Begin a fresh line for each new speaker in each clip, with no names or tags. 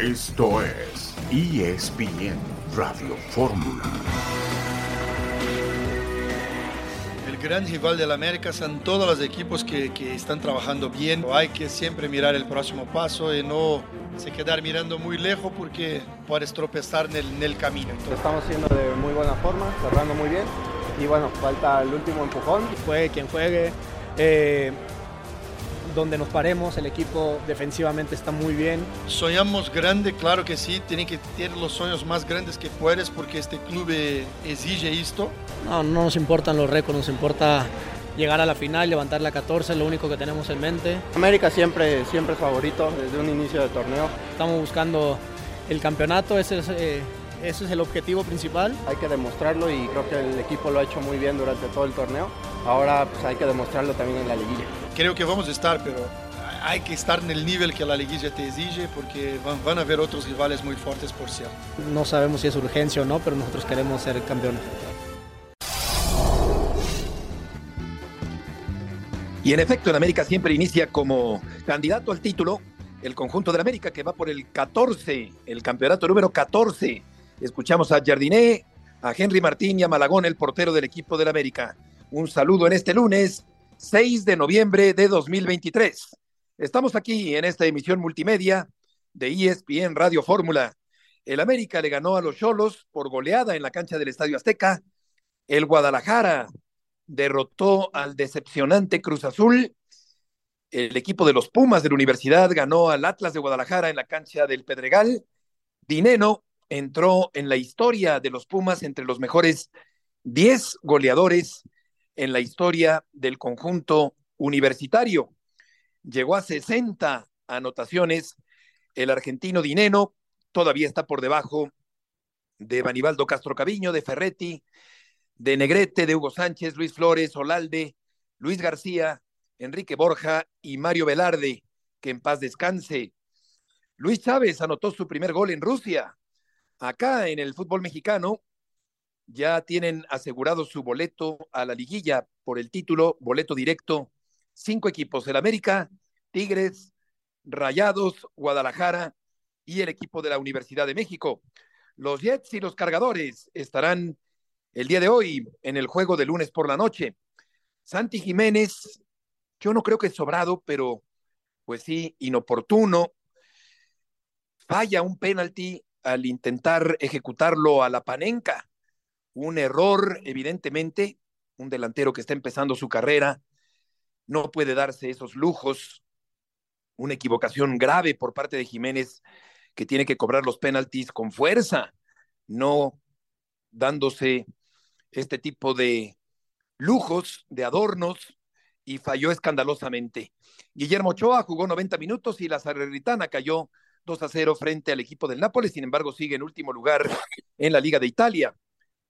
Esto es ESPN Radio Fórmula.
El gran rival del América son todos los equipos que, que, están trabajando bien. Hay que siempre mirar el próximo paso y no se quedar mirando muy lejos porque puedes tropezar en el, en el camino.
Lo estamos haciendo de muy buena forma, cerrando muy bien. Y bueno, falta el último empujón.
Juegue quien juegue. Eh, donde nos paremos, el equipo defensivamente está muy bien.
Soñamos grande, claro que sí, tienen que tener los sueños más grandes que puedes porque este club exige esto.
No, no nos importan los récords, nos importa llegar a la final, levantar la 14, lo único que tenemos en mente.
América siempre, siempre es favorito desde un inicio de torneo.
Estamos buscando el campeonato, ese es, eh, ese es el objetivo principal.
Hay que demostrarlo y creo que el equipo lo ha hecho muy bien durante todo el torneo. Ahora pues, hay que demostrarlo también en la liguilla.
Creo que vamos a estar, pero hay que estar en el nivel que la liguilla te exige porque van, van a haber otros rivales muy fuertes por cierto.
No sabemos si es urgencia o no, pero nosotros queremos ser campeones.
Y en efecto, el América siempre inicia como candidato al título el conjunto del América que va por el 14, el campeonato número 14. Escuchamos a Jardiné, a Henry Martín y a Malagón, el portero del equipo del América. Un saludo en este lunes 6 de noviembre de 2023. Estamos aquí en esta emisión multimedia de ESPN Radio Fórmula. El América le ganó a los Cholos por goleada en la cancha del Estadio Azteca. El Guadalajara derrotó al decepcionante Cruz Azul. El equipo de los Pumas de la Universidad ganó al Atlas de Guadalajara en la cancha del Pedregal. Dineno entró en la historia de los Pumas entre los mejores 10 goleadores en la historia del conjunto universitario. Llegó a 60 anotaciones. El argentino Dineno todavía está por debajo de Banibaldo Castro Caviño, de Ferretti, de Negrete, de Hugo Sánchez, Luis Flores, Olalde, Luis García, Enrique Borja y Mario Velarde, que en paz descanse. Luis Chávez anotó su primer gol en Rusia. Acá en el fútbol mexicano ya tienen asegurado su boleto a la liguilla por el título, boleto directo, cinco equipos, el América, Tigres, Rayados, Guadalajara y el equipo de la Universidad de México. Los Jets y los Cargadores estarán el día de hoy en el juego de lunes por la noche. Santi Jiménez, yo no creo que es sobrado, pero pues sí, inoportuno. Falla un penalti al intentar ejecutarlo a la panenca. Un error, evidentemente, un delantero que está empezando su carrera no puede darse esos lujos. Una equivocación grave por parte de Jiménez que tiene que cobrar los penaltis con fuerza, no dándose este tipo de lujos, de adornos, y falló escandalosamente. Guillermo Ochoa jugó 90 minutos y la Salernitana cayó 2 a 0 frente al equipo del Nápoles, sin embargo sigue en último lugar en la Liga de Italia.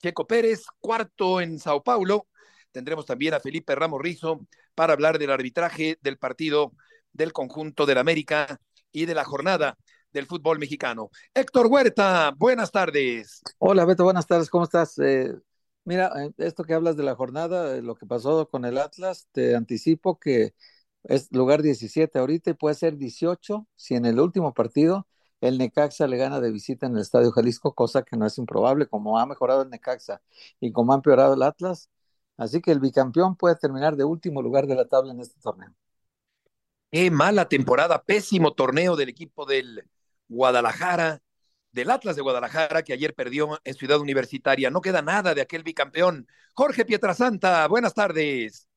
Checo Pérez, cuarto en Sao Paulo. Tendremos también a Felipe Ramos Rizo para hablar del arbitraje del partido del conjunto del América y de la jornada del fútbol mexicano. Héctor Huerta, buenas tardes.
Hola Beto, buenas tardes, ¿cómo estás? Eh, Mira, eh, esto que hablas de la jornada, lo que pasó con el Atlas, te anticipo que es lugar 17 ahorita y puede ser 18 si en el último partido el Necaxa le gana de visita en el Estadio Jalisco, cosa que no es improbable, como ha mejorado el Necaxa y como ha empeorado el Atlas. Así que el bicampeón puede terminar de último lugar de la tabla en este torneo.
Qué mala temporada, pésimo torneo del equipo del Guadalajara del Atlas de Guadalajara, que ayer perdió en Ciudad Universitaria. No queda nada de aquel bicampeón. Jorge Pietrasanta, buenas tardes.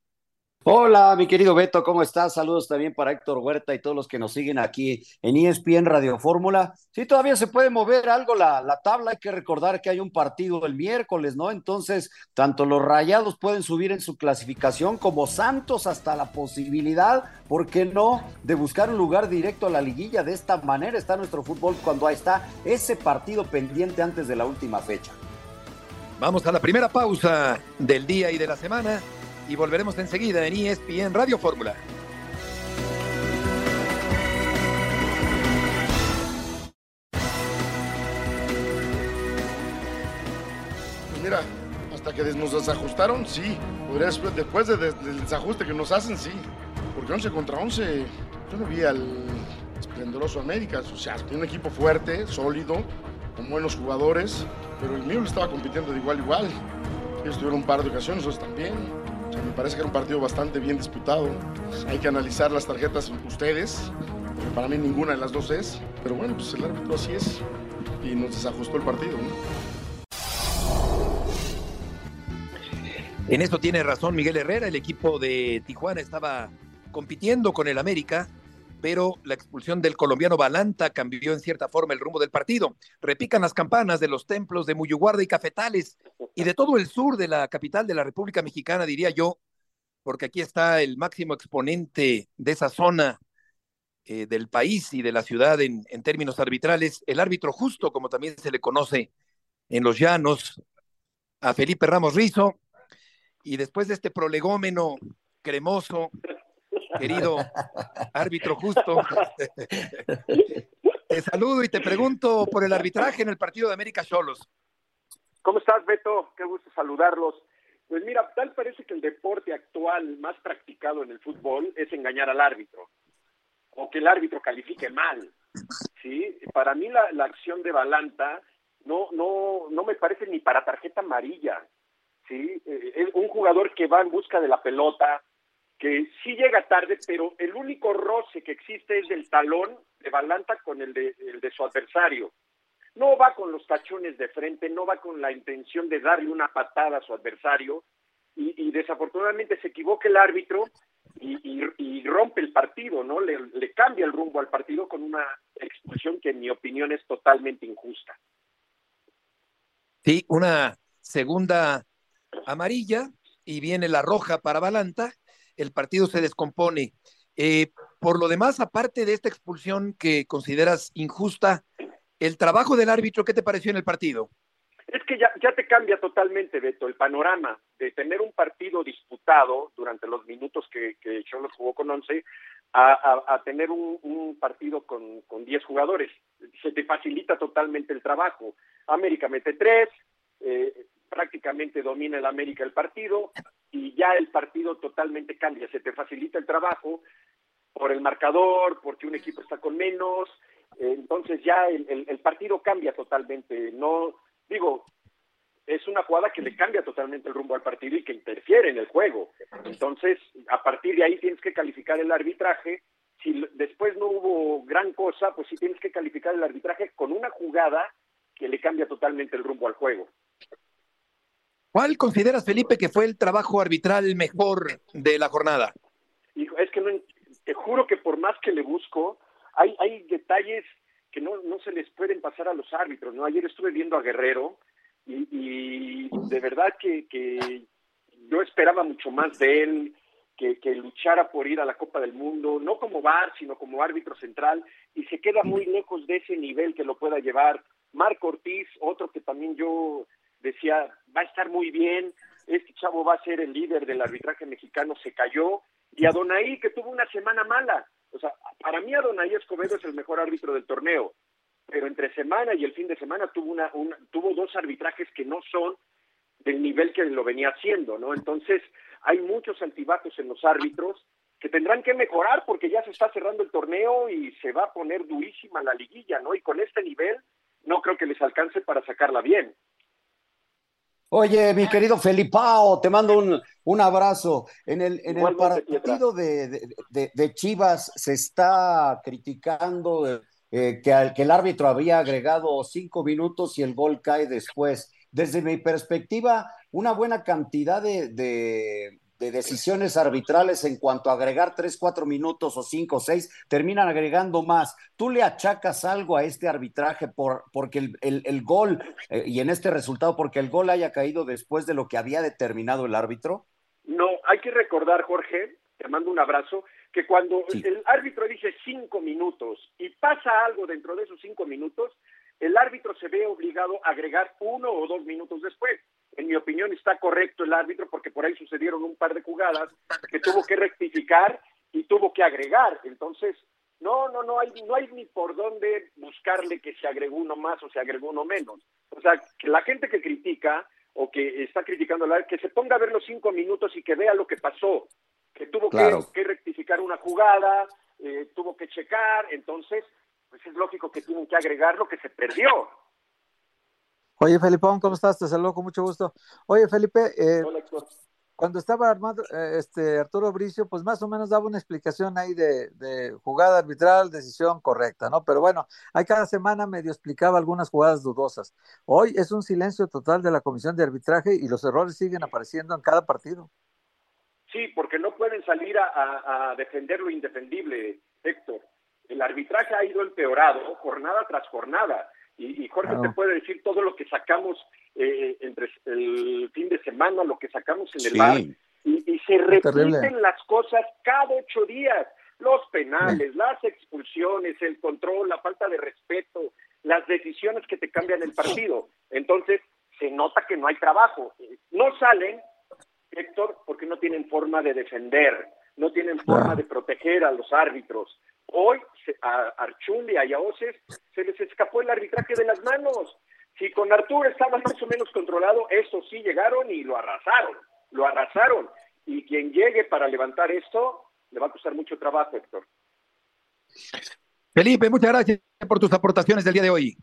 Hola, mi querido Beto, ¿cómo estás? Saludos también para Héctor Huerta y todos los que nos siguen aquí en ESPN Radio Fórmula. Sí, todavía se puede mover algo la, la tabla, hay que recordar que hay un partido el miércoles, ¿no? Entonces, tanto los rayados pueden subir en su clasificación como Santos hasta la posibilidad, ¿por qué no?, de buscar un lugar directo a la liguilla. De esta manera está nuestro fútbol cuando ahí está ese partido pendiente antes de la última fecha.
Vamos a la primera pausa del día y de la semana y volveremos enseguida en ESPN Radio Fórmula.
Pues mira, hasta que nos desajustaron, sí. Después de, del desajuste que nos hacen, sí. Porque 11 contra 11, yo no vi al,
esplendoroso América. O sea, un equipo fuerte, sólido, con buenos jugadores, pero el mío estaba compitiendo de igual a igual. Ellos tuvieron un par de ocasiones, nosotros también. Me parece que era un partido bastante bien disputado. Hay que analizar las tarjetas ustedes, para mí ninguna de las dos es. Pero bueno, pues el árbitro así es y nos desajustó el partido.
En esto tiene razón Miguel Herrera, el equipo de Tijuana estaba compitiendo con el América, pero la expulsión del colombiano Balanta cambió en cierta forma el rumbo del partido. Repican las campanas de los templos de Muyuguarda y Cafetales y de todo el sur de la capital de la República Mexicana, diría yo, porque aquí está el máximo exponente de esa zona eh, del país y de la ciudad en, en términos arbitrales, el árbitro justo, como también se le conoce en los llanos, a Felipe Ramos Rizo, y después de este prolegómeno cremoso, querido árbitro justo, te saludo y te pregunto por el arbitraje en el partido de América Cholos.
¿Cómo estás, Beto? Qué gusto saludarlos. Pues mira, tal parece que el deporte actual más practicado en el fútbol es engañar al árbitro o que el árbitro califique mal. ¿sí? Para mí la, la acción de Balanta no, no, no me parece ni para tarjeta amarilla. ¿sí? Eh, es un jugador que va en busca de la pelota, que sí llega tarde, pero el único roce que existe es del talón de Balanta con el de, el de su adversario. No va con los tachones de frente, no va con la intención de darle una patada a su adversario y, desafortunadamente se equivoca el árbitro y, y, y rompe el partido, ¿no? Le, le cambia el rumbo al partido con una expulsión que en mi opinión es totalmente injusta.
Sí, una segunda amarilla y viene la roja para Balanta, el partido se descompone. Eh, por lo demás, aparte de esta expulsión que consideras injusta, el trabajo del árbitro, ¿qué te pareció en el partido?
Es que ya, te cambia totalmente, Beto, el panorama de tener un partido disputado durante los minutos que, que Cholos jugó con 11 a, tener un, un, partido con, con 10 jugadores. Se te facilita totalmente el trabajo. América mete tres, eh, prácticamente domina el América el partido y ya el partido totalmente cambia, se te facilita el trabajo por el marcador, porque un equipo está con menos, eh, entonces ya el, el, el, partido cambia totalmente, no digo, es una jugada que le cambia totalmente el rumbo al partido y que interfiere en el juego, entonces a partir de ahí tienes que calificar el arbitraje, si después no hubo gran cosa, pues sí tienes que calificar el arbitraje con una jugada que le cambia totalmente el rumbo al juego.
¿Cuál consideras, Felipe, que fue el trabajo arbitral mejor de la jornada?
Hijo, es que no, te juro que por más que le busco, hay, hay detalles que no, no se les pueden pasar a los árbitros, ¿no? Ayer estuve viendo a Guerrero y, de verdad que, que yo esperaba mucho más de él, que, que, luchara por ir a la Copa del Mundo, no como VAR, sino como árbitro central, y se queda muy lejos de ese nivel que lo pueda llevar. Marco Ortiz, otro que también yo decía, va a estar muy bien, este chavo va a ser el líder del arbitraje mexicano, se cayó, y Adonai, que tuvo una semana mala. O sea, para mí Adonai Escobedo es el mejor árbitro del torneo, pero entre semana y el fin de semana tuvo, una, una, tuvo dos arbitrajes que no son del nivel que lo venía haciendo, ¿no? Entonces, hay muchos altibajos en los árbitros que tendrán que mejorar porque ya se está cerrando el torneo y se va a poner durísima la liguilla, ¿no? Y con este nivel no creo que les alcance para sacarla bien.
Oye, mi querido Felipao, te mando un, un abrazo. En el, en el partido de, de, de, Chivas se está criticando eh, que, al, que el árbitro había agregado cinco minutos y el gol cae después. Desde mi perspectiva, una buena cantidad de, de, de decisiones arbitrales en cuanto a agregar tres, cuatro minutos o cinco o seis, terminan agregando más. ¿Tú le achacas algo a este arbitraje por, porque el, el, el gol eh, y en este resultado, porque el gol haya caído después de lo que había determinado el árbitro?
No, hay que recordar, Jorge, te mando un abrazo, que cuando sí. el árbitro dice cinco minutos y pasa algo dentro de esos cinco minutos, el árbitro se ve obligado a agregar uno o dos minutos después en mi opinión, está correcto el árbitro porque por ahí sucedieron un par de jugadas que tuvo que rectificar y tuvo que agregar. Entonces, no, no, no hay, no hay ni por dónde buscarle que se agregó uno más o se agregó uno menos. O sea, que la gente que critica o que está criticando la que se ponga a ver los cinco minutos y que vea lo que pasó, que tuvo claro. que, que, rectificar una jugada, eh, tuvo que checar, entonces, pues es lógico que tienen que agregar lo que se perdió.
Oye, Felipón, ¿cómo estás? Te saludo con mucho gusto. Oye, Felipe, eh, cuando estaba armado eh, este Arturo Bricio, pues más o menos daba una explicación ahí de, jugada arbitral, decisión correcta, ¿no? Pero bueno, hay cada semana medio explicaba algunas jugadas dudosas. Hoy es un silencio total de la comisión de arbitraje y los errores siguen apareciendo en cada partido.
Sí, porque no pueden salir a, defender lo indefendible, Héctor. El arbitraje ha ido empeorado jornada tras jornada. Y, Jorge te puede decir todo lo que sacamos eh, entre el fin de semana, lo que sacamos en el bar, y, se repiten las cosas cada ocho días. Los penales, las expulsiones, el control, la falta de respeto, las decisiones que te cambian el partido. Entonces, se nota que no hay trabajo. No salen, Héctor, porque no tienen forma de defender, no tienen forma de proteger a los árbitros. Hoy a Archundi, a Yaoses, se les escapó el arbitraje de las manos. Si con Arturo estaba más o menos controlado, eso sí llegaron y lo arrasaron, lo arrasaron. Y quien llegue para levantar esto, le va a costar mucho trabajo, Héctor.
Felipe, muchas gracias por tus aportaciones del día de hoy.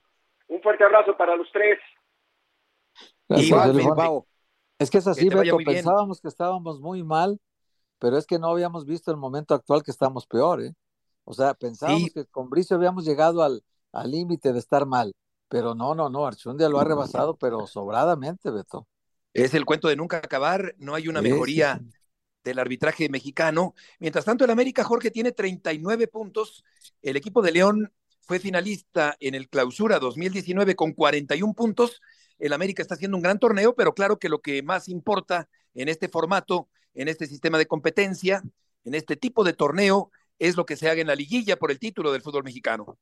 Un fuerte abrazo para los tres.
Es que es así, Beto, pensábamos que estábamos muy mal, pero es que no habíamos visto el momento actual que estamos peor, ¿eh? O sea, pensábamos que con Bricio habíamos llegado al límite de estar mal, pero no, no, no, Archundia lo ha rebasado, pero sobradamente, Beto.
Es el cuento de nunca acabar, no hay una mejoría del arbitraje mexicano. Mientras tanto, el América, Jorge, tiene 39 puntos. El equipo de León fue finalista en el Clausura 2019 con 41 puntos. El América está haciendo un gran torneo, pero claro que lo que más importa en este formato, en este sistema de competencia, en este tipo de torneo, es lo que se haga en la liguilla por el título del fútbol mexicano.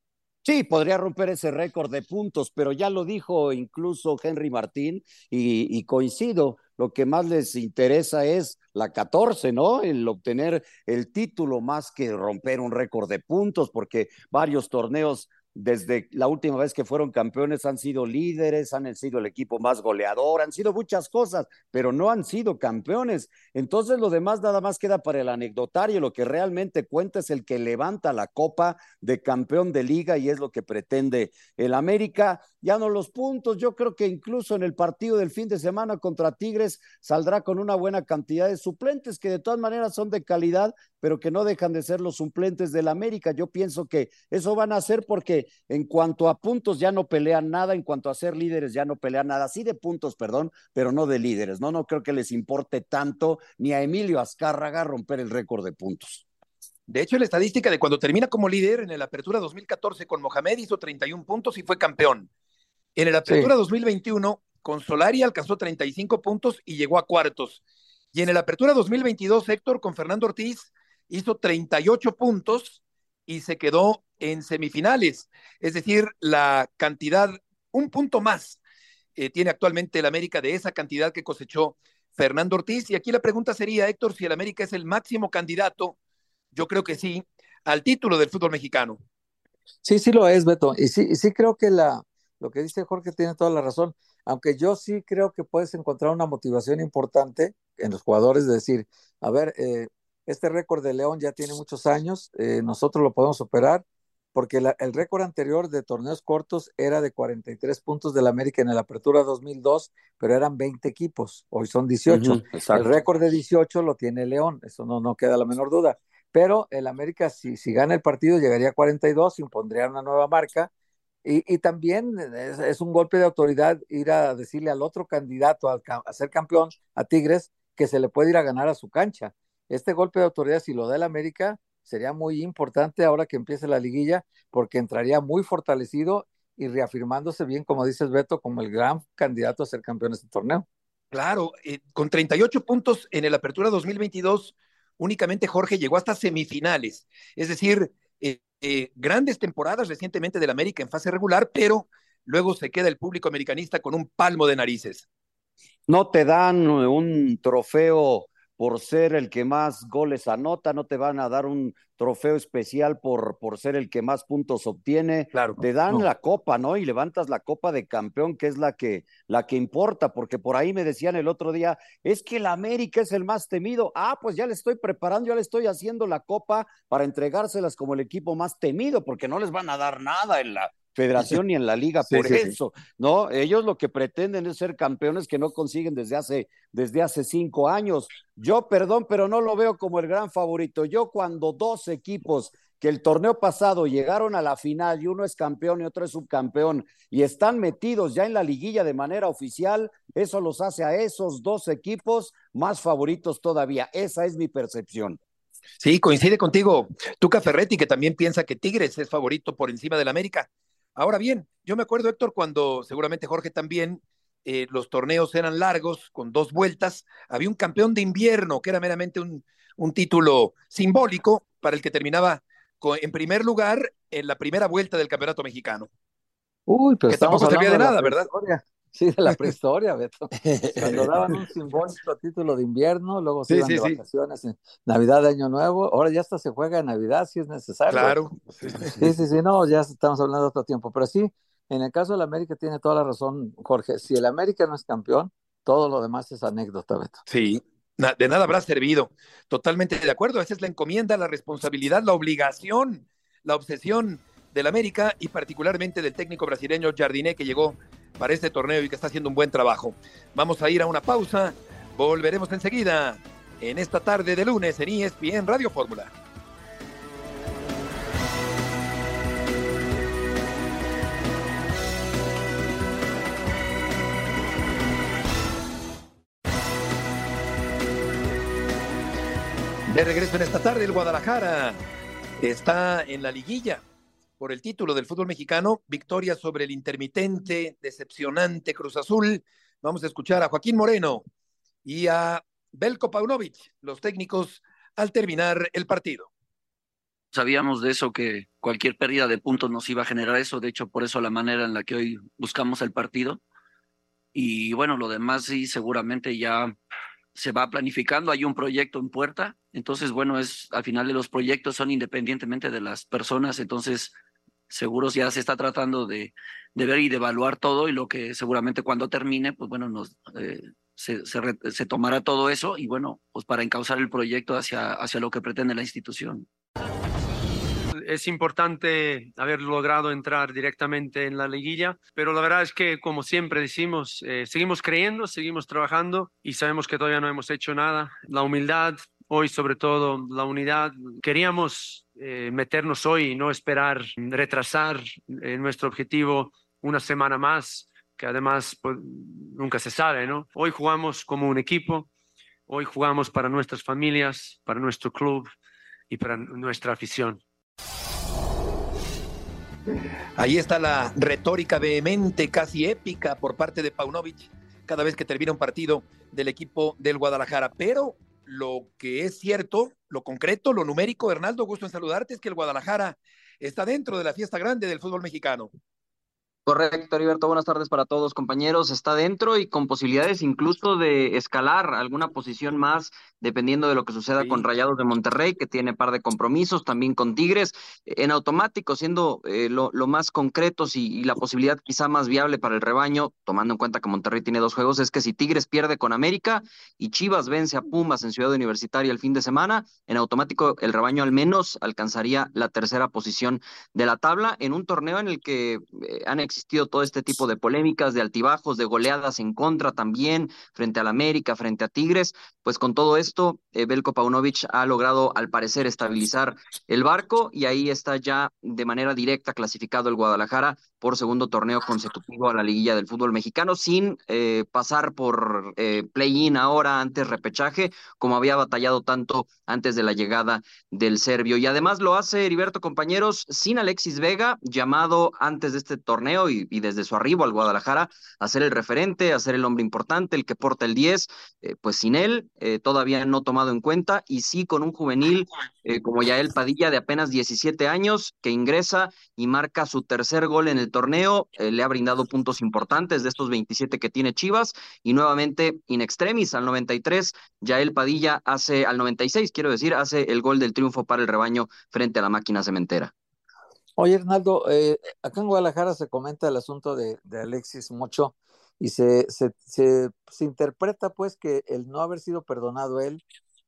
Sí, podría romper ese récord de puntos, pero ya lo dijo incluso Henry Martín y, coincido, lo que más les interesa es la 14, ¿no? El obtener el título más que romper un récord de puntos, porque varios torneos desde la última vez que fueron campeones han sido líderes, han sido el equipo más goleador, han sido muchas cosas, pero no han sido campeones. Entonces lo demás nada más queda para el anecdotario, lo que realmente cuenta es el que levanta la copa de campeón de liga y es lo que pretende el América. Ya no los puntos, yo creo que incluso en el partido del fin de semana contra Tigres saldrá con una buena cantidad de suplentes que de todas maneras son de calidad, pero que no dejan de ser los suplentes del América. Yo pienso que eso van a hacer porque en cuanto a puntos ya no pelean nada, en cuanto a ser líderes ya no pelean nada, sí de puntos, perdón, pero no de líderes, ¿no? No creo que les importe tanto ni a Emilio Azcárraga romper el récord de puntos.
De hecho, la estadística de cuando termina como líder en el Apertura 2014 con Mohamed hizo 31 puntos y fue campeón. En el Apertura 2021 con Solari alcanzó 35 puntos y llegó a cuartos. Y en el Apertura 2022, Héctor con Fernando Ortiz hizo 38 puntos y se quedó en semifinales. Es decir, la cantidad, un punto más eh, tiene actualmente el América de esa cantidad que cosechó Fernando Ortiz. Y aquí la pregunta sería, Héctor, si el América es el máximo candidato, yo creo que sí, al título del fútbol mexicano.
Sí, sí lo es, Beto. Y sí, sí creo que la, lo que dice Jorge tiene toda la razón. Aunque yo sí creo que puedes encontrar una motivación importante en los jugadores de decir, a ver, eh, este récord de León ya tiene muchos años, eh, nosotros lo podemos superar, porque el récord anterior de torneos cortos era de 43 puntos del América en la Apertura 2002, pero eran 20 equipos, hoy son 18. el récord de 18 lo tiene León, eso no, no queda la menor duda. Pero el América, si, si gana el partido, llegaría a 42, impondría una nueva marca. Y, también es, un golpe de autoridad ir a decirle al otro candidato a, a ser campeón, a Tigres, que se le puede ir a ganar a su cancha este golpe de autoridad, si lo da el América, sería muy importante ahora que empiece la liguilla, porque entraría muy fortalecido y reafirmándose bien, como dices Beto, como el gran candidato a ser campeón de este torneo.
Claro, eh, con 38 puntos en el Apertura 2022, únicamente Jorge llegó hasta semifinales. Es decir, eh, eh, grandes temporadas recientemente del América en fase regular, pero luego se queda el público americanista con un palmo de narices.
No te dan un trofeo por ser el que más goles anota, no te van a dar un trofeo especial por, por ser el que más puntos obtiene.
Claro,
te dan
no.
la copa, ¿no? Y levantas la copa de campeón, que es la que, la que importa, porque por ahí me decían el otro día, es que el América es el más temido. Ah, pues ya le estoy preparando, ya le estoy haciendo la copa para entregárselas como el equipo más temido, porque no les van a dar nada en la federación ni en la liga
Sí,
por
sí, sí.
eso, ¿no? Ellos lo que pretenden es ser campeones que no consiguen desde hace, desde hace cinco años. Yo, perdón, pero no lo veo como el gran favorito. Yo cuando dos equipos que el torneo pasado llegaron a la final y uno es campeón y otro es subcampeón y están metidos ya en la liguilla de manera oficial, eso los hace a esos dos equipos más favoritos todavía. Esa es mi percepción.
Sí, coincide contigo Tuca Ferretti, que también piensa que Tigres es favorito por encima del América. Ahora bien, yo me acuerdo, Héctor, cuando seguramente Jorge también, eh, los torneos eran largos, con dos vueltas, había un campeón de invierno, que era meramente un, un título simbólico para el que terminaba con- en primer lugar en la primera vuelta del campeonato mexicano.
Uy, pero
Que
estamos
tampoco servía de nada, ¿verdad?
Sí, de la prehistoria, Beto. Cuando daban un simbólico título de invierno, luego se
Sí,
iban
sí,
de
sí.
vacaciones en Navidad, de Año Nuevo. Ahora ya hasta se juega en Navidad si es necesario.
Claro.
Sí, sí, sí, no, ya estamos hablando de otro tiempo. Pero sí, en el caso del América tiene toda la razón, Jorge. Si el América no es campeón, todo lo demás es anécdota, Beto.
Sí, de nada habrá servido. Totalmente de acuerdo. Esa es la encomienda, la responsabilidad, la obligación, la obsesión del América y particularmente del técnico brasileño Jardiné que llegó para este torneo y que está haciendo un buen trabajo. Vamos a ir a una pausa. Volveremos enseguida en esta tarde de lunes en ESPN Radio Fórmula. De regreso en esta tarde, el Guadalajara está en la liguilla por el título del fútbol mexicano, victoria sobre el intermitente, decepcionante Cruz Azul. Vamos a escuchar a Joaquín Moreno y a Belko Paunovic, los técnicos, al terminar el partido.
Sabíamos de eso, que cualquier pérdida de puntos nos iba a generar eso, de hecho por eso la manera en la que hoy buscamos el partido. Y bueno, lo demás sí, seguramente ya se va planificando, hay un proyecto en puerta, entonces bueno, es al final de los proyectos son independientemente de las personas, entonces seguros ya se está tratando de, de ver y de evaluar todo y lo que seguramente cuando termine, pues bueno, nos, eh, se, se, tomará todo eso y bueno, pues para encauzar el proyecto hacia, hacia lo que pretende la institución.
es importante haber logrado entrar directamente en la liguilla, pero la verdad es que, como siempre decimos, eh, seguimos creyendo, seguimos trabajando y sabemos que todavía no hemos hecho nada. La humildad, hoy sobre todo la unidad, queríamos eh, meternos hoy y no esperar retrasar eh, nuestro objetivo una semana más, que además pues, nunca se sabe, ¿no? Hoy jugamos como un equipo, hoy jugamos para nuestras familias, para nuestro club y para nuestra afición.
Ahí está la retórica vehemente, casi épica por parte de Paunovic cada vez que termina un partido del equipo del Guadalajara. Pero lo que es cierto, lo concreto, lo numérico, Hernaldo, gusto en saludarte, es que el Guadalajara está dentro de la fiesta grande del fútbol mexicano.
Correcto, Heriberto. Buenas tardes para todos, compañeros. Está dentro y con posibilidades incluso de escalar alguna posición más, dependiendo de lo que suceda
Sí.
con Rayados de Monterrey, que tiene par de compromisos, también con Tigres, en automático, siendo eh, lo, lo más concretos y, y la posibilidad quizá más viable para el rebaño, tomando en cuenta que Monterrey tiene dos juegos, es que si Tigres pierde con América y Chivas vence a Pumas en Ciudad Universitaria el fin de semana, en automático el rebaño al menos alcanzaría la tercera posición de la tabla en un torneo en el que eh, han existido todo este tipo de polémicas, de altibajos, de goleadas en contra también, frente al América, frente a Tigres. Pues con todo esto, eh, Belko Paunovic ha logrado al parecer estabilizar el barco y ahí está ya de manera directa clasificado el Guadalajara por segundo torneo consecutivo a la liguilla del fútbol mexicano, sin eh, pasar por eh, play-in ahora, antes repechaje, como había batallado tanto antes de la llegada del serbio. Y además lo hace Heriberto, compañeros, sin Alexis Vega, llamado antes de este torneo y, desde su arribo al Guadalajara a ser el referente, a ser el hombre importante, el que porta el 10, eh, pues sin él eh, todavía no tomado en cuenta y sí con un juvenil eh, como Yael Padilla de apenas 17 años que ingresa y marca su tercer gol en el torneo, le ha brindado puntos importantes de estos 27 que tiene Chivas y nuevamente in extremis al 93, Yael Padilla hace al 96, quiero decir, hace el gol del triunfo para el rebaño frente a la máquina cementera.
Oye, Hernaldo, eh, acá en Guadalajara se comenta el asunto de, Alexis mucho y se, se, se, interpreta pues que el no haber sido perdonado él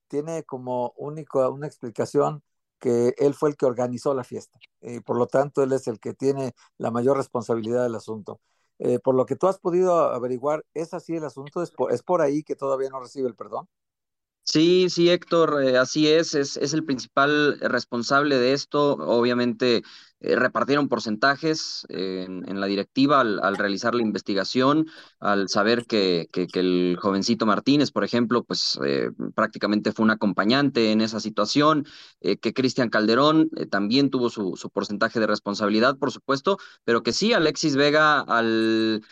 tiene como único una explicación que él fue el que organizó la fiesta y por lo tanto él es el que tiene la mayor responsabilidad del asunto. Eh, por lo que tú has podido averiguar, ¿es así el asunto? ¿Es por, ¿Es por ahí que todavía no recibe el perdón?
Sí, sí, Héctor, eh, así es, es, es, el principal responsable de esto. Obviamente eh, repartieron porcentajes en, la directiva al, realizar la investigación, al saber que, el jovencito Martínez, por ejemplo, pues eh, prácticamente fue un acompañante en esa situación, que Cristian Calderón también tuvo su, su porcentaje de responsabilidad, por supuesto, pero que sí, Alexis Vega al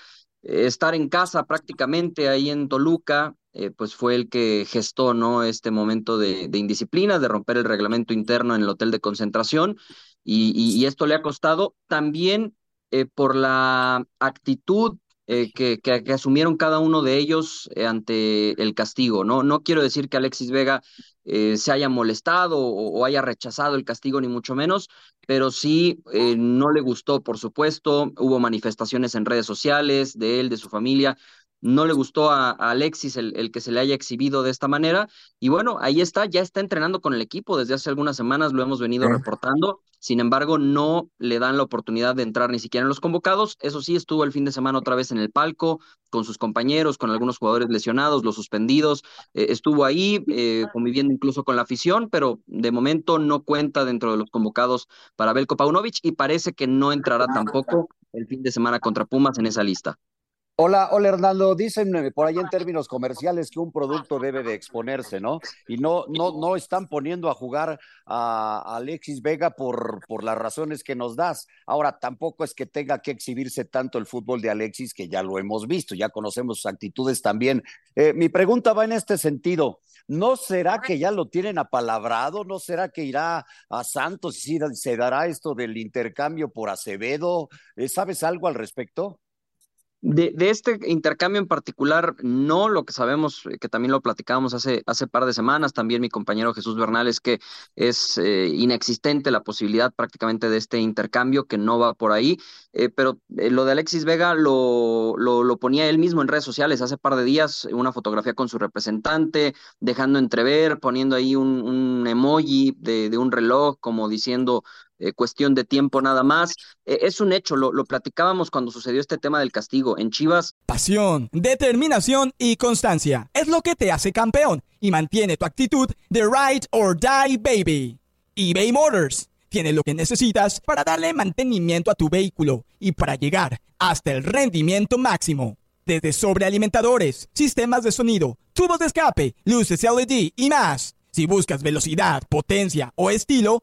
estar en casa prácticamente ahí en Toluca, eh, pues fue el que gestó ¿no? este momento de, indisciplina, de romper el reglamento interno en el hotel de concentración, y, esto le ha costado también eh, por la actitud eh, que, que, asumieron cada uno de ellos ante el castigo. No, no quiero decir que Alexis Vega se haya molestado o, haya rechazado el castigo, ni mucho menos, pero sí no le gustó, por supuesto. Hubo manifestaciones en redes sociales de él, de su familia, no le gustó a, Alexis el, que se le haya exhibido de esta manera. Y bueno, ahí está, ya está entrenando con el equipo desde hace algunas semanas, lo hemos venido reportando. Sin embargo, no le dan la oportunidad de entrar ni siquiera en los convocados. Eso sí, estuvo el fin de semana otra vez en el palco con sus compañeros, con algunos jugadores lesionados, los suspendidos. Eh, estuvo ahí eh, conviviendo incluso con la afición, pero de momento no cuenta dentro de los convocados para Belko Paunovic y parece que no entrará tampoco el fin de semana contra Pumas en esa lista.
Hola, hola Hernando, dicen por ahí en términos comerciales que un producto debe de exponerse, ¿no? Y no, no, no están poniendo a jugar a, Alexis Vega por, por las razones que nos das. Ahora, tampoco es que tenga que exhibirse tanto el fútbol de Alexis, que ya lo hemos visto, ya conocemos sus actitudes también. Eh, mi pregunta va en este sentido. ¿No será que ya lo tienen apalabrado? ¿No será que irá a Santos y se dará esto del intercambio por Acevedo? Eh, ¿Sabes algo al respecto?
De, este intercambio en particular, no lo que sabemos, eh, que también lo platicábamos hace, hace par de semanas, también mi compañero Jesús Bernal, es que es eh, inexistente la posibilidad prácticamente de este intercambio, que no va por ahí, eh, pero lo de Alexis Vega lo, lo, ponía él mismo en redes sociales hace par de días, una fotografía con su representante, dejando entrever, poniendo ahí un, un emoji de, de un reloj, como diciendo eh, cuestión de tiempo nada más. Eh, es un hecho, lo, lo platicábamos cuando sucedió este tema del castigo en Chivas.
Pasión, determinación y constancia es lo que te hace campeón y mantiene tu actitud de ride or die baby. eBay Motors tiene lo que necesitas para darle mantenimiento a tu vehículo y para llegar hasta el rendimiento máximo. Desde sobrealimentadores, sistemas de sonido, tubos de escape, luces LED y más. Si buscas velocidad, potencia o estilo,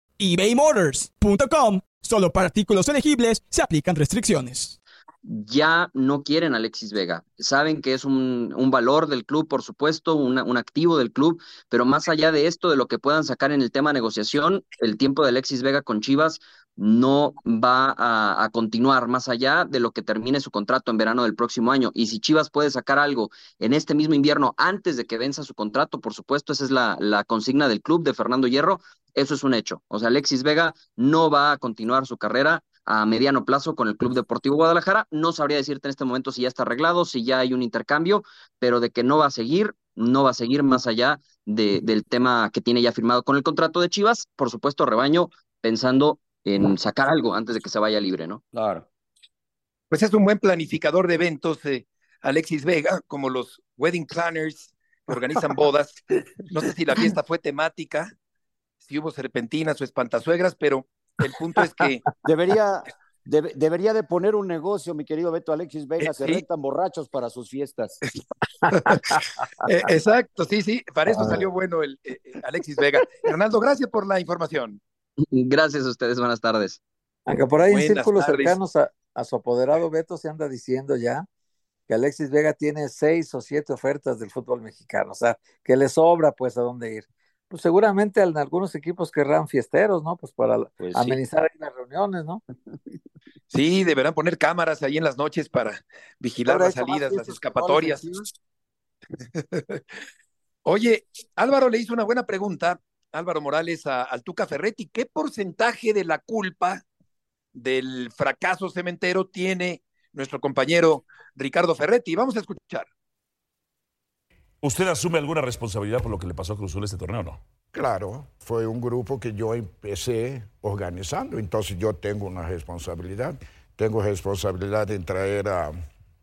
ebaymotors.com. Solo para artículos elegibles se aplican restricciones.
Ya no quieren a Alexis Vega. Saben que es un, valor del club, por supuesto, un activo del club, pero más allá de esto, de lo que puedan sacar en el tema negociación, el tiempo de Alexis Vega con Chivas no va a, continuar más allá de lo que termine su contrato en verano del próximo año. Y si Chivas puede sacar algo en este mismo invierno antes de que venza su contrato, por supuesto, esa es la, la consigna del club de Fernando Hierro, eso es un hecho. O sea, Alexis Vega no va a continuar su carrera a mediano plazo con el Club Deportivo Guadalajara. No sabría decirte en este momento si ya está arreglado, si ya hay un intercambio, pero de que no va a seguir, no va a seguir más allá de, del tema que tiene ya firmado con el contrato de Chivas. Por supuesto, rebaño, pensando en sacar algo antes de que se vaya libre, ¿no?
Claro.
Pues es un buen planificador de eventos, eh, Alexis Vega, como los wedding planners que organizan bodas. No sé si la fiesta fue temática, si hubo serpentinas o espantasuegras, pero el punto es que...
Debería, debe- debería de poner un negocio, mi querido Beto Alexis Vega,
Eh,
se
sí.
rentan borrachos para sus fiestas.
Eh, exacto, sí, sí, para eso
Ah.
salió bueno el eh, Alexis Vega. Ronaldo, gracias por la información.
Gracias a ustedes, buenas tardes.
Aunque por ahí en círculos
tardes.
cercanos a, a su apoderado Beto se anda diciendo ya que Alexis Vega tiene seis o siete ofertas del fútbol mexicano, o sea, que le sobra pues a dónde ir. Pues seguramente en algunos equipos querrán fiesteros, ¿no? Pues para
Pues sí.
amenizar ahí las reuniones, ¿no?
Sí, deberán poner cámaras ahí en las noches para vigilar
Ahora
las salidas, las escapatorias. Oye, Álvaro le hizo una buena pregunta, Álvaro Morales, a, al Tuca Ferretti. ¿Qué porcentaje de la culpa del fracaso cementero tiene nuestro compañero Ricardo Ferretti? Vamos a escuchar.
¿Usted asume alguna responsabilidad por lo que le pasó a Cruz Azul este torneo o no?
Claro, fue un grupo que yo empecé organizando, entonces yo tengo una responsabilidad. Tengo responsabilidad en traer a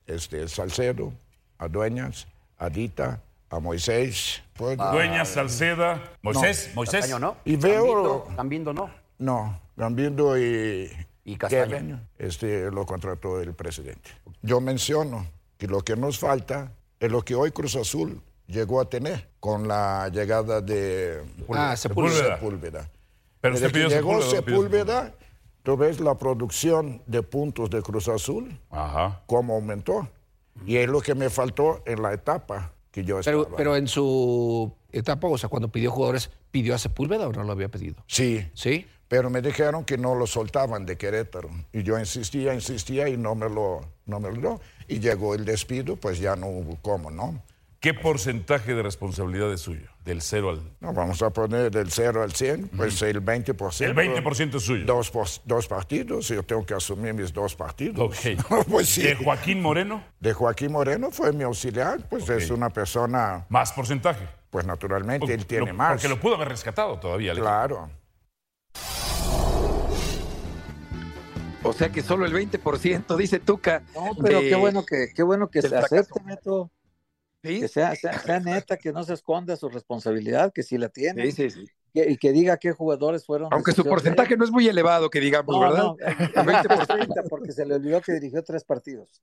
este, Salcedo, a Dueñas, a Dita, a Moisés. Pues,
Dueñas, Salceda, Moisés, Moisés.
Castaño no.
Y veo...
Gambindo, Gambindo no.
No, Gambindo y,
Y Castaño.
Kevin, este, lo contrató el presidente. Yo menciono que lo que nos falta es lo que hoy Cruz Azul llegó a tener con la llegada de
Ah,
de
Sepúlveda.
Sepúlveda.
Pero
Desde que llegó
Sepúlveda,
tú ves la producción de puntos de Cruz Azul, cómo aumentó. Y es lo que me faltó en la etapa que yo
Pero, pero en su etapa, o sea, cuando pidió jugadores, ¿pidió a Sepúlveda o no lo había pedido?
Sí.
¿Sí?
Pero me dijeron que no lo soltaban de Querétaro. Y yo insistía, insistía y no me lo, no me lo dio. Y llegó el despido, pues ya no hubo cómo, ¿no?
¿Qué porcentaje de responsabilidad es suyo? Del 0 al...
No, vamos a poner del 0 al 100, pues el 20%.
El 20% es suyo.
Dos, dos partidos, yo tengo que asumir mis dos partidos.
Ok.
pues sí.
¿De Joaquín Moreno?
De Joaquín Moreno fue mi auxiliar, pues es una persona...
¿Más porcentaje?
Pues naturalmente él tiene
Lo-
más.
Porque lo pudo haber rescatado todavía.
Claro.
O sea que solo el 20%, dice Tuca.
No, pero
de-
qué bueno que, qué bueno que se acepte, Que sea, sea, sea neta, que no se esconda su responsabilidad, que sí la tiene.
Sí, sí, sí.
Que- y que diga qué jugadores fueron.
Aunque su porcentaje no es muy elevado, que digamos,
No,
¿verdad?
no, el 20 porque se le olvidó que dirigió tres partidos.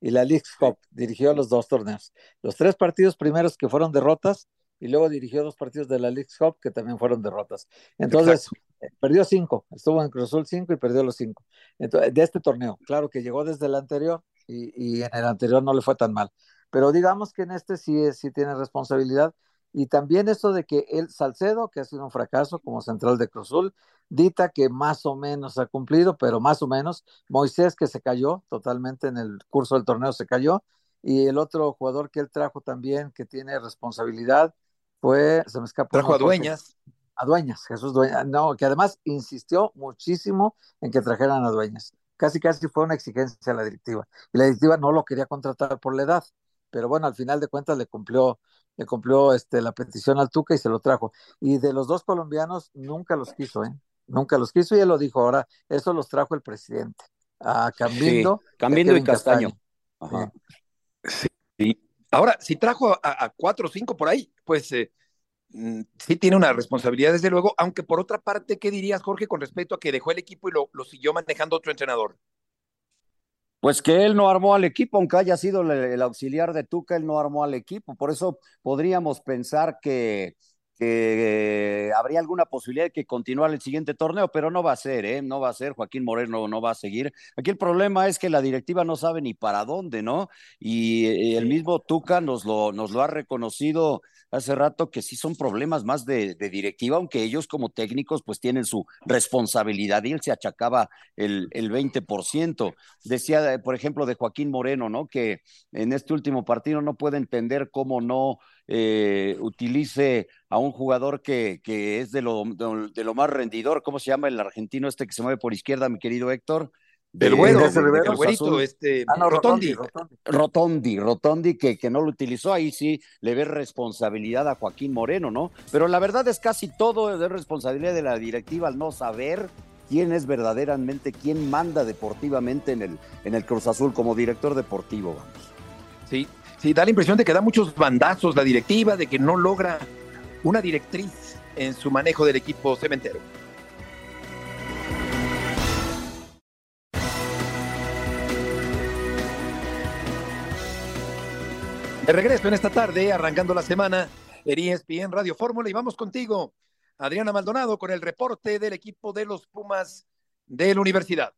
Y la League Cup dirigió los dos torneos. Los tres partidos primeros que fueron derrotas, y luego dirigió dos partidos de la League Cup que también fueron derrotas. Entonces, eh, perdió cinco. Estuvo en Cruz Azul cinco y perdió los cinco. Entonces, de este torneo. Claro que llegó desde el anterior y, y en el anterior no le fue tan mal. Pero digamos que en este sí, sí tiene responsabilidad. Y también eso de que el Salcedo, que ha sido un fracaso como central de Cruz Azul, Dita, que más o menos ha cumplido, pero más o menos, Moisés, que se cayó totalmente en el curso del torneo, se cayó, y el otro jugador que él trajo también, que tiene responsabilidad, fue, se me escapa.
Trajo a Dueñas.
A Dueñas, Jesús Dueñas, no, que además insistió muchísimo en que trajeran a Dueñas. Casi, casi fue una exigencia a la directiva. Y la directiva no lo quería contratar por la edad, pero bueno, al final de cuentas le cumplió, le cumplió este, la petición al Tuca y se lo trajo. Y de los dos colombianos nunca los quiso, ¿eh? Nunca los quiso y él lo dijo. Ahora, eso los trajo el presidente. A Cambindo.
Sí, Cambindo y Castaño.
Castaño.
Ajá.
Sí. Ahora, si trajo a, a cuatro o cinco por ahí, pues eh, mm, sí tiene una responsabilidad, desde luego, aunque por otra parte, ¿qué dirías, Jorge, con respecto a que dejó el equipo y lo, lo siguió manejando otro entrenador?
Pues que él no armó al equipo, aunque haya sido el, auxiliar de Tuca, él no armó al equipo. Por eso podríamos pensar que, que habría alguna posibilidad de que continuara el siguiente torneo, pero no va a ser, ¿eh? No va a ser. Joaquín Moreno no va a seguir. Aquí el problema es que la directiva no sabe ni para dónde, ¿no? Y eh, el mismo Tuca nos lo, nos lo ha reconocido hace rato que sí son problemas más de, de directiva, aunque ellos como técnicos pues tienen su responsabilidad y él se achacaba el, el 20%. Decía, eh, por ejemplo, de Joaquín Moreno, ¿no? Que en este último partido no puede entender cómo no eh, utilice a un jugador que, que es de lo, de, de lo más rendidor. ¿Cómo se llama el argentino este que se mueve por izquierda, mi querido Héctor?
El güero,
de-
el
de Cruz
güerito, este,
Ah, no,
Rotondi.
Rotondi,
Rotondi, Rotondi que, que no lo utilizó, ahí sí le ve responsabilidad a Joaquín Moreno, ¿no? Pero la verdad es casi todo es de responsabilidad de la directiva al no saber quién es verdaderamente, quién manda deportivamente en el, en el Cruz Azul como director deportivo, vamos.
Sí, sí, da la impresión de que da muchos bandazos la directiva, de que no logra una directriz en su manejo del equipo cementero. De regreso en esta tarde, arrancando la semana en ESPN Radio Fórmula y vamos contigo, Adriana Maldonado, con el reporte del equipo de los Pumas de la Universidad.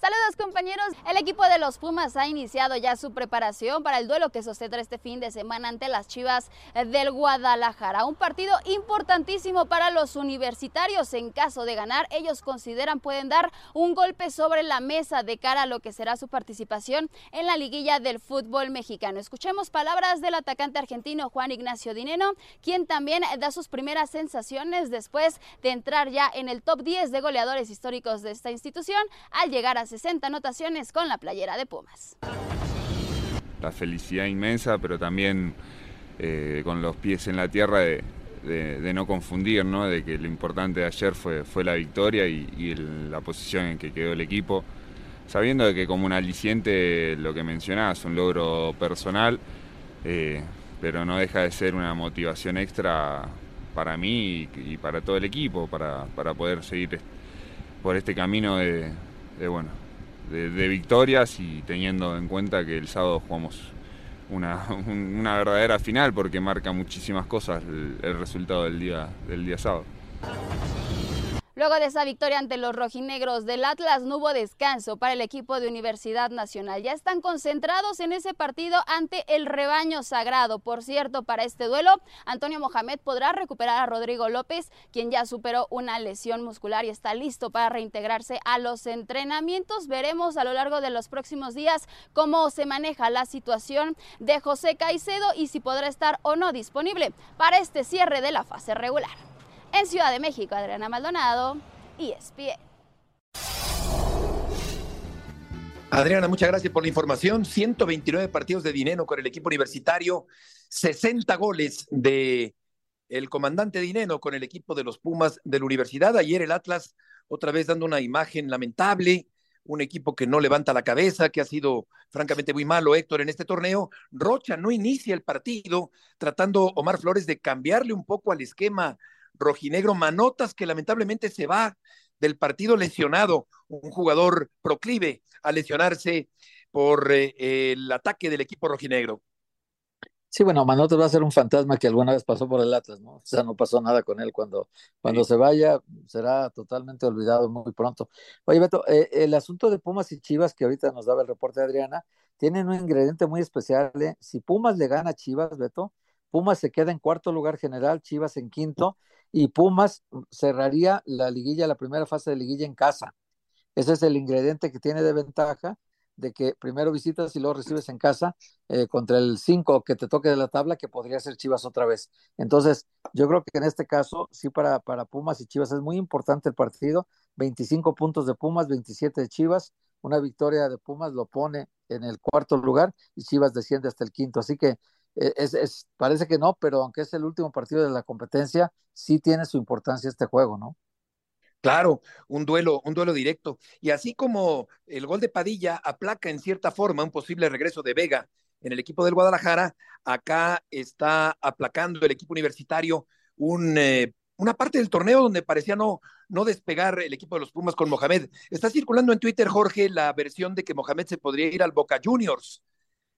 Saludos compañeros, el equipo de los Pumas ha iniciado ya su preparación para el duelo que sostendrá este fin de semana ante las Chivas del Guadalajara. Un partido importantísimo para los universitarios. En caso de ganar, ellos consideran pueden dar un golpe sobre la mesa de cara a lo que será su participación en la liguilla del fútbol mexicano. Escuchemos palabras del atacante argentino Juan Ignacio Dineno, quien también da sus primeras sensaciones después de entrar ya en el top 10 de goleadores históricos de esta institución al llegar a 60 anotaciones con la playera de Pumas.
La felicidad inmensa, pero también eh, con los pies en la tierra de, no confundir, ¿no? de que lo importante de ayer fue, fue la victoria y, la posición en que quedó el equipo, sabiendo de que como un aliciente lo que mencionabas, un logro personal, eh, pero no deja de ser una motivación extra para mí y, para todo el equipo, para, para poder seguir por este camino de bueno, de, victorias y teniendo en cuenta que el sábado jugamos una, una verdadera final porque marca muchísimas cosas el, el resultado del día, del día sábado.
Luego de esa victoria ante los rojinegros del Atlas, no hubo descanso para el equipo de Universidad Nacional. Ya están concentrados en ese partido ante el rebaño sagrado. Por cierto, para este duelo, Antonio Mohamed podrá recuperar a Rodrigo López, quien ya superó una lesión muscular y está listo para reintegrarse a los entrenamientos. Veremos a lo largo de los próximos días cómo se maneja la situación de José Caicedo y si podrá estar o no disponible para este cierre de la fase regular. En Ciudad de México, Adriana Maldonado, ESPN.
Adriana, muchas gracias por la información. 129 partidos de dinero con el equipo universitario, 60 goles de el comandante Dineno con el equipo de los Pumas de la universidad. Ayer el Atlas otra vez dando una imagen lamentable, un equipo que no levanta la cabeza, que ha sido francamente muy malo, Héctor, en este torneo. Rocha no inicia el partido, tratando Omar Flores de cambiarle un poco al esquema rojinegro. Manotas que lamentablemente se va del partido lesionado, un jugador proclive a lesionarse por eh, el ataque del equipo rojinegro.
Sí, bueno, Manotas va a ser un fantasma que alguna vez pasó por el Atlas, ¿no? O sea, no pasó nada con él. Cuando, cuando se vaya, será totalmente olvidado muy pronto. Oye, Beto, eh, el asunto de Pumas y Chivas, que ahorita nos daba el reporte de Adriana, tienen un ingrediente muy especial. ¿eh? Si Pumas le gana a Chivas, Beto, Pumas se queda en cuarto lugar general, Chivas en quinto, y Pumas cerraría la liguilla, la primera fase de liguilla en casa. Ese es el ingrediente que tiene de ventaja de que primero visitas y luego recibes en casa eh, contra el 5 que te toque de la tabla, que podría ser Chivas otra vez. Entonces, yo creo que en este caso, sí, para, para Pumas y Chivas es muy importante el partido. 25 puntos de Pumas, 27 de Chivas. Una victoria de Pumas lo pone en el cuarto lugar y Chivas desciende hasta el quinto. Así que es, es, parece que no, pero aunque es el último partido de la competencia, sí tiene su importancia este juego, ¿no?
Claro, un duelo, un duelo directo. Y así como el gol de Padilla aplaca en cierta forma un posible regreso de Vega en el equipo del Guadalajara, acá está aplacando el equipo universitario un, eh, una parte del torneo donde parecía no, no despegar el equipo de los Pumas con Mohamed. Está circulando en Twitter, Jorge, la versión de que Mohamed se podría ir al Boca Juniors,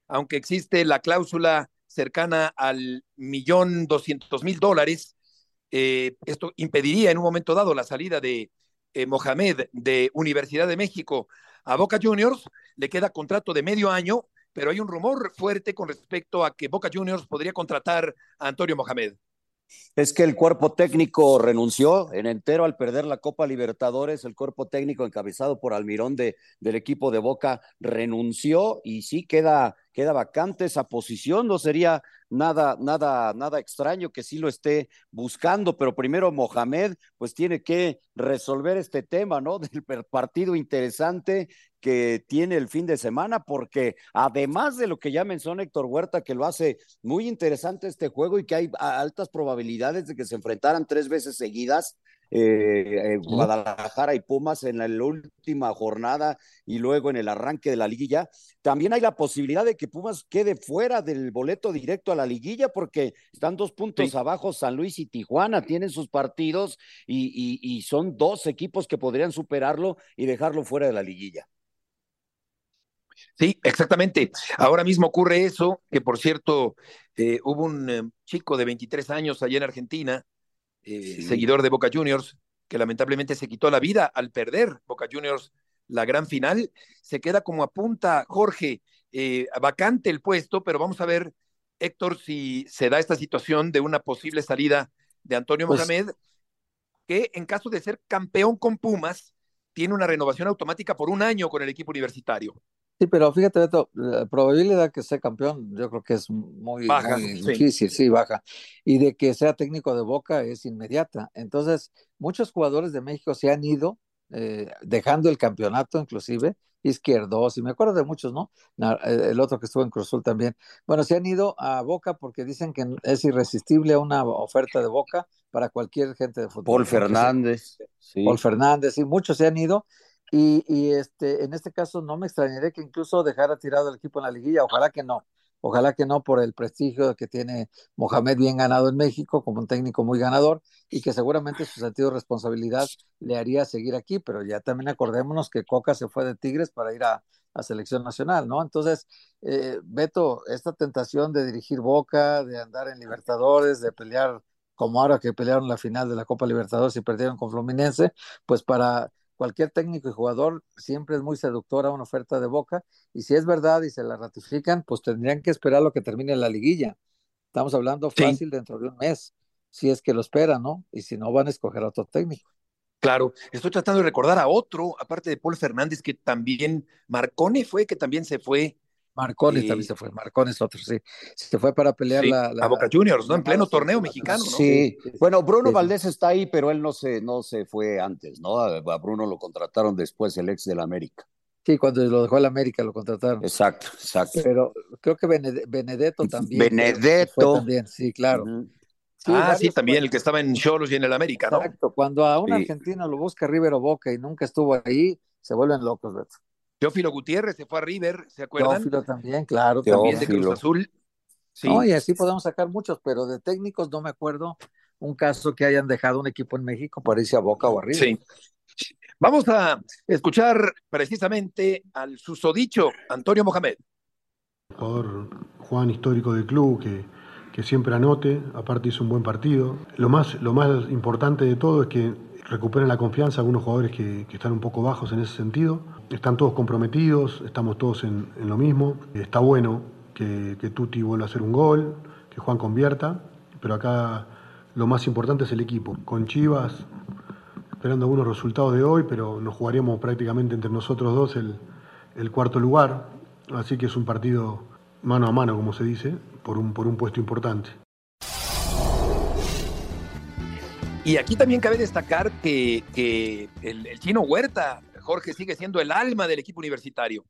aunque existe la cláusula cercana al millón doscientos mil dólares eh, esto impediría en un momento dado la salida de eh, Mohamed de Universidad de México a Boca Juniors. Le queda contrato de medio año, pero hay un rumor fuerte con respecto a que Boca Juniors podría contratar a Antonio Mohamed.
Es que el cuerpo técnico renunció en entero al perder la Copa Libertadores. El cuerpo técnico encabezado por Almirón de, del equipo de Boca renunció y sí queda, queda vacante esa posición. No sería nada, nada, nada extraño que sí lo esté buscando, pero primero Mohamed pues tiene que resolver este tema, ¿no? Del partido interesante que tiene el fin de semana, porque además de lo que ya mencionó Héctor Huerta, que lo hace muy interesante este juego y que hay altas probabilidades de que se enfrentaran tres veces seguidas, eh, Guadalajara y Pumas en la, en la última jornada y luego en el arranque de la liguilla. También hay la posibilidad de que Pumas quede fuera del boleto directo a la liguilla porque están dos puntos abajo San Luis y Tijuana, tienen sus partidos y, y- y son dos equipos que podrían superarlo y dejarlo fuera de la liguilla.
Sí, exactamente. Ahora mismo ocurre eso, que por cierto, eh, hubo un eh, chico de 23 años allá en Argentina, eh, seguidor de Boca Juniors, que lamentablemente se quitó la vida al perder Boca Juniors la gran final. Se queda como apunta Jorge, eh, vacante el puesto, pero vamos a ver, Héctor, si se da esta situación de una posible salida de Antonio
Pues-
Mohamed, que en caso de ser campeón con Pumas, tiene una renovación automática por un año con el equipo universitario.
Sí, pero fíjate, Beto, la probabilidad que sea campeón, yo creo que es muy,
Baja,
muy
sí.
difícil, sí, baja. Y de que sea técnico de Boca es inmediata. Entonces, muchos jugadores de México se han ido, eh, dejando el campeonato, inclusive, Izquierdos, y me acuerdo de muchos, ¿no? Eh, El otro que estuvo en Cruzul también. Bueno, se han ido a Boca porque dicen que es irresistible una oferta de Boca para cualquier gente de fútbol.
Paul Fernández. sí.
Paul Fernández, y muchos se han ido. Y, y este, en este caso no me extrañaría que incluso dejara tirado el equipo en la liguilla. Ojalá que no. Ojalá que no por el prestigio que tiene Mohamed bien ganado en México como un técnico muy ganador y que seguramente su sentido de responsabilidad le haría seguir aquí, pero ya también acordémonos que Coca se fue de Tigres para ir a, a selección nacional, ¿no? Entonces, eh, Beto, esta tentación de dirigir Boca, de andar en Libertadores, de pelear como ahora que pelearon la final de la Copa Libertadores y perdieron con Fluminense, pues para cualquier técnico y jugador siempre es muy seductora una oferta de Boca y si es verdad y se la ratifican, pues tendrían que esperar lo que termine la liguilla. Estamos hablando fácil dentro de un mes, si es que lo esperan, ¿no? Y si no, van a escoger a otro técnico.
Claro, estoy tratando de recordar a otro, aparte de Paul Fernández, que también, Marcone fue, que también se fue.
Marcone
eh,
también se fue, Marcone es otro, sí. Se fue para pelear
sí,
la, la-
a Boca Juniors, ¿no? En pleno torneo mexicano, ¿no?
Sí, bueno, Bruno
Sí.
Valdés está ahí, pero él no se, no se fue antes, ¿no? A Bruno lo contrataron después, el ex del América.
Sí, cuando lo dejó el América lo contrataron.
Exacto, exacto.
Pero creo que Bened- Benedetto también.
Benedetto.
también, sí, claro. Sí,
ah, sí, también
fue-
el que estaba en Cholos y en el América, ¿no?
Exacto, cuando a un
Sí.
argentino lo busca River o Boca y nunca estuvo ahí, se vuelven locos, Beto.
Teófilo Gutiérrez se fue a River, ¿se acuerdan?
Teófilo también, claro.
También de. Cruz Azul. Sí.
No, y así podemos sacar muchos, pero de técnicos no me acuerdo un caso que hayan dejado un equipo en México para irse a Boca o a River.
Sí. Vamos a escuchar precisamente al susodicho Antonio Mohamed.
jugador Juan histórico del club que, que siempre anote, aparte hizo un buen partido. Lo más, lo más importante de todo es que recuperen la confianza algunos jugadores que, están un poco bajos en ese sentido. Están todos comprometidos, estamos todos en, en lo mismo. Está bueno que, que Tuti vuelva a hacer un gol, que Juan convierta, pero acá lo más importante es el equipo. Con Chivas, esperando algunos resultados de hoy, pero nos jugaremos prácticamente entre nosotros dos el, el cuarto lugar. Así que es un partido mano a mano, como se dice, por un, por un puesto importante.
Y aquí también cabe destacar que, el, el chino Huerta, Jorge, sigue siendo el alma del equipo universitario.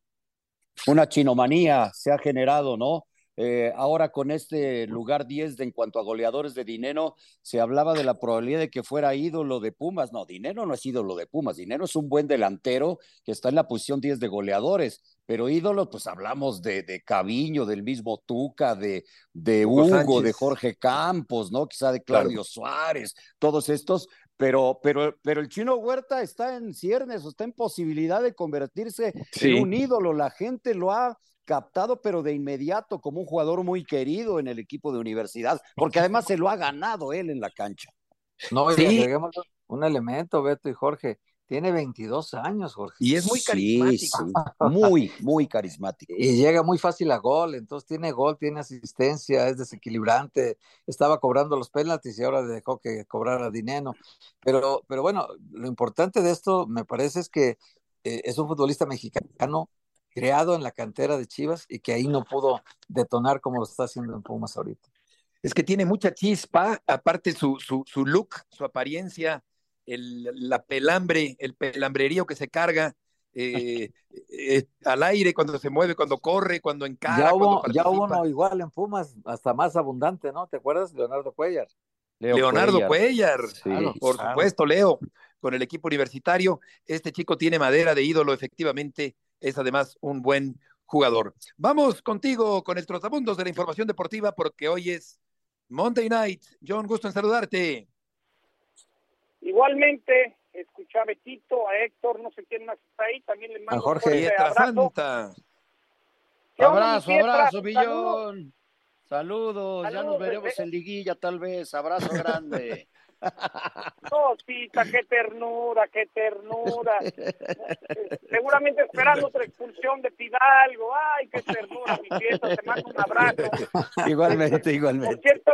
Una chinomanía se ha generado, ¿no? Eh, ahora con este lugar 10 de, en cuanto a goleadores de Dinero, se hablaba de la probabilidad de que fuera ídolo de Pumas. No, Dinero no es ídolo de Pumas. Dinero es un buen delantero que está en la posición 10 de goleadores. Pero ídolo, pues hablamos de, de Caviño, del mismo Tuca, de, de
Hugo Sánchez.
de Jorge Campos, ¿no? Quizá de Claudio
Claro.
Suárez, todos estos. Pero, pero, pero el chino Huerta está en ciernes, está en posibilidad de convertirse
Sí.
en un ídolo. La gente lo ha captado, pero de inmediato como un jugador muy querido en el equipo de universidad, porque además se lo ha ganado él en la cancha.
No, y
Sí.
agreguemos un elemento, Beto y Jorge. Tiene 22 años, Jorge.
Y es muy
Sí,
carismático.
sí, muy, muy carismático.
Y llega muy fácil a gol, entonces tiene gol, tiene asistencia, es desequilibrante, estaba cobrando los penaltis y ahora dejó que cobrara dinero. Pero, pero bueno, lo importante de esto me parece es que eh, es un futbolista mexicano creado en la cantera de Chivas y que ahí no pudo detonar como lo está haciendo en Pumas ahorita.
Es que tiene mucha chispa, aparte su, su, su look, su apariencia, el, la pelambre, el pelambrerío que se carga eh, eh, al aire cuando se mueve, cuando corre, cuando encara,
Ya
cuando
hubo, ya hubo
participa.
uno igual en Pumas, hasta más abundante, ¿no? ¿Te acuerdas? Leonardo Cuellar.
Leo Leonardo Cuellar, por supuesto, Leo, con el equipo universitario. Este chico tiene madera de ídolo, efectivamente, es además un buen jugador. Vamos contigo con el Trotamundos de la información deportiva porque hoy es Monday Night. John, gusto en saludarte.
Igualmente, escuché a Betito, a Héctor, no sé quién más está ahí, también le mando
a Jorge
un abrazo.
Santa.
Abrazo, abrazo, Millón. Saludos, ya nos veremos en liguilla tal vez. Abrazo grande.
Cosita, qué ternura, qué ternura. Seguramente esperando otra expulsión de Pidalgo. Ay, qué ternura, mi fiesta. Te mando un abrazo.
Igualmente, igualmente.
Por cierto,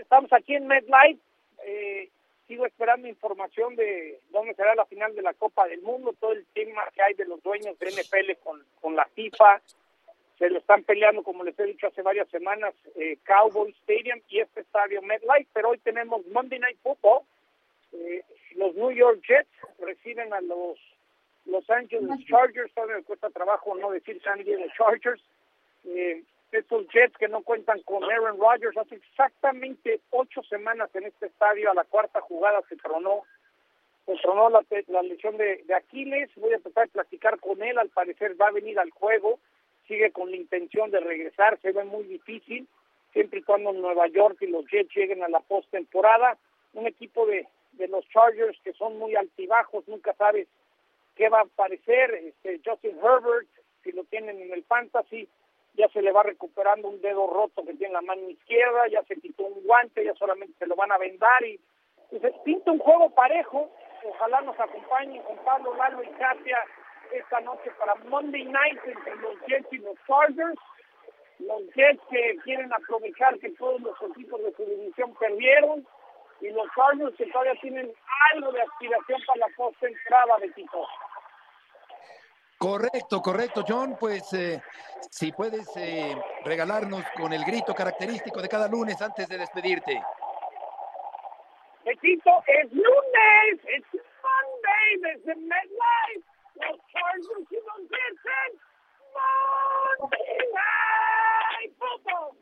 estamos aquí en MedLife. Eh, sigo esperando información de dónde será la final de la Copa del Mundo, todo el tema que hay de los dueños de NFL con, con la FIFA, se lo están peleando, como les he dicho hace varias semanas, eh, Cowboy Stadium y este estadio MetLife, pero hoy tenemos Monday Night Football. Eh, los New York Jets reciben a los Los Angeles Chargers, todavía me cuesta trabajo no decir San Diego Chargers. Eh, estos Jets que no cuentan con Aaron Rodgers, hace exactamente ocho semanas en este estadio, a la cuarta jugada se tronó, tronó la, la lesión de, de Aquiles, voy a empezar a platicar con él, al parecer va a venir al juego, sigue con la intención de regresar, se ve muy difícil, siempre y cuando Nueva York y los Jets lleguen a la postemporada. Un equipo de, de los Chargers que son muy altibajos, nunca sabes qué va a aparecer. Este, Justin Herbert, si lo tienen en el fantasy, ya se le va recuperando un dedo roto que tiene en la mano izquierda, ya se quitó un guante, ya solamente se lo van a vendar y, y se pinta un juego parejo. Ojalá nos acompañen con Pablo, Lalo y Katia esta noche para Monday Night entre los Jets y los Chargers. Los Jets que quieren aprovechar que todos los equipos de su división perdieron y los Chargers que todavía tienen algo de aspiración para la postemporada, Betito.
Correcto, correcto, John. Pues eh, si puedes eh, regalarnos con el grito característico de cada lunes antes de despedirte.
Betito, es lunes, es Monday desde MetLife los Chargers y los Jets Monday Night Football.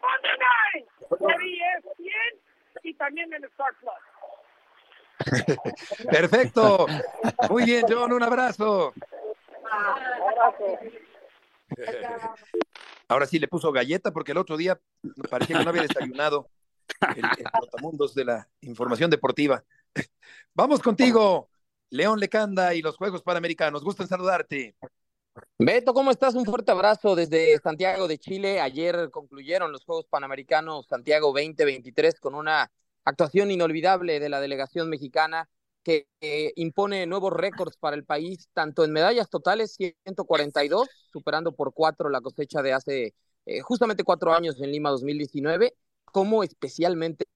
Monday Night por ESPN y también en Star
Plus. Perfecto. Muy bien, John, un abrazo.
Abrazo.
Ahora sí le puso galleta porque el otro día parecía que no había desayunado el, el de la información deportiva. Vamos contigo, León Lecanda y los Juegos Panamericanos. Gusto en saludarte.
Beto, ¿cómo estás? Un fuerte abrazo desde Santiago de Chile. Ayer concluyeron los Juegos Panamericanos Santiago 2023 con una actuación inolvidable de la delegación mexicana que impone nuevos récords para el país, tanto en medallas totales, 142, superando por cuatro la cosecha de hace eh, justamente cuatro años en Lima 2019, como especialmente,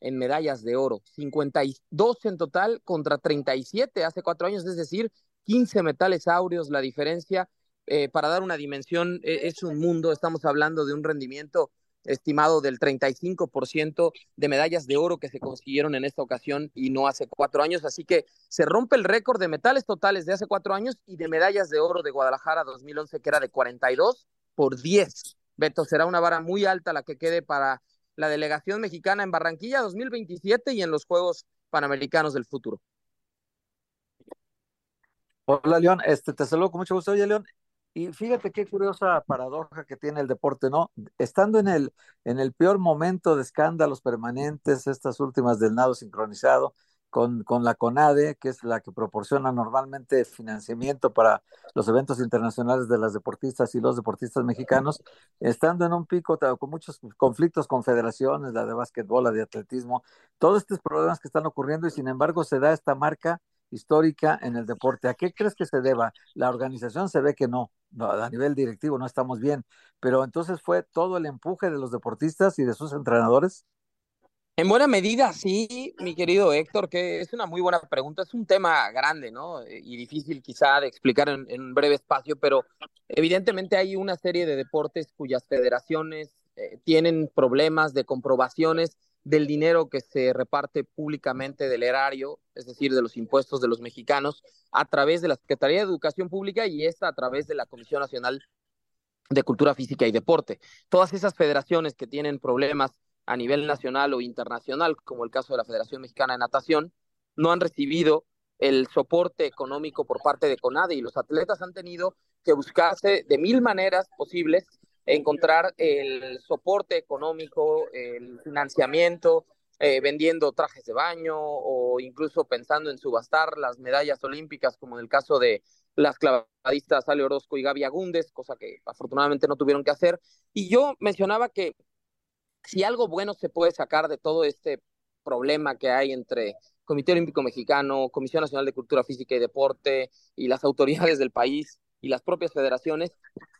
en medallas de oro, 52 en total contra 37 hace cuatro años, es decir, 15 metales áureos la diferencia. Eh, para dar una dimensión, es un mundo, estamos hablando de un rendimiento estimado del 35% de medallas de oro que se consiguieron en esta ocasión y no hace cuatro años. Así que se rompe el récord de metales totales de hace cuatro años y de medallas de oro de Guadalajara 2011, que era de 42 por 10. Beto, será una vara muy alta la que quede para la delegación mexicana en Barranquilla 2027 y en los Juegos Panamericanos del futuro.
Hola, León. Este, te saludo con mucho gusto. Oye, León, y fíjate qué curiosa paradoja que tiene el deporte, ¿no? Estando en el, en el peor momento de escándalos permanentes, estas últimas del nado sincronizado, con, con, la CONADE, que es la que proporciona normalmente financiamiento para los eventos internacionales de las deportistas y los deportistas mexicanos, estando en un pico con muchos conflictos con federaciones, la de básquetbol, la de atletismo, todos estos problemas que están ocurriendo y sin embargo se da esta marca histórica en el deporte. ¿A qué crees que se deba? La organización se ve que no, no, a nivel directivo no estamos bien, pero entonces fue todo el empuje de los deportistas y de sus entrenadores.
En buena medida, sí, mi querido Héctor, que es una muy buena pregunta. Es un tema grande, ¿no? Eh, y difícil quizá de explicar en, un breve espacio, pero evidentemente hay una serie de deportes cuyas federaciones eh, tienen problemas de comprobaciones del dinero que se reparte públicamente del erario, es decir, de los impuestos de los mexicanos, a través de la Secretaría de Educación Pública y esta a través de la Comisión Nacional de Cultura Física y Deporte. Todas esas federaciones que tienen problemas a nivel nacional o internacional, como el caso de la Federación Mexicana de Natación, no han recibido el soporte económico por parte de CONADE y los atletas han tenido que buscarse de mil maneras posibles encontrar el soporte económico, el financiamiento, eh, vendiendo trajes de baño o incluso pensando en subastar las medallas olímpicas, como en el caso de las clavadistas Ale Orozco y Gaby Agúndez, cosa que afortunadamente no tuvieron que hacer. Y yo mencionaba que si algo bueno se puede sacar de todo este problema que hay entre Comité Olímpico Mexicano, Comisión Nacional de Cultura Física y Deporte y las autoridades del país y las propias federaciones,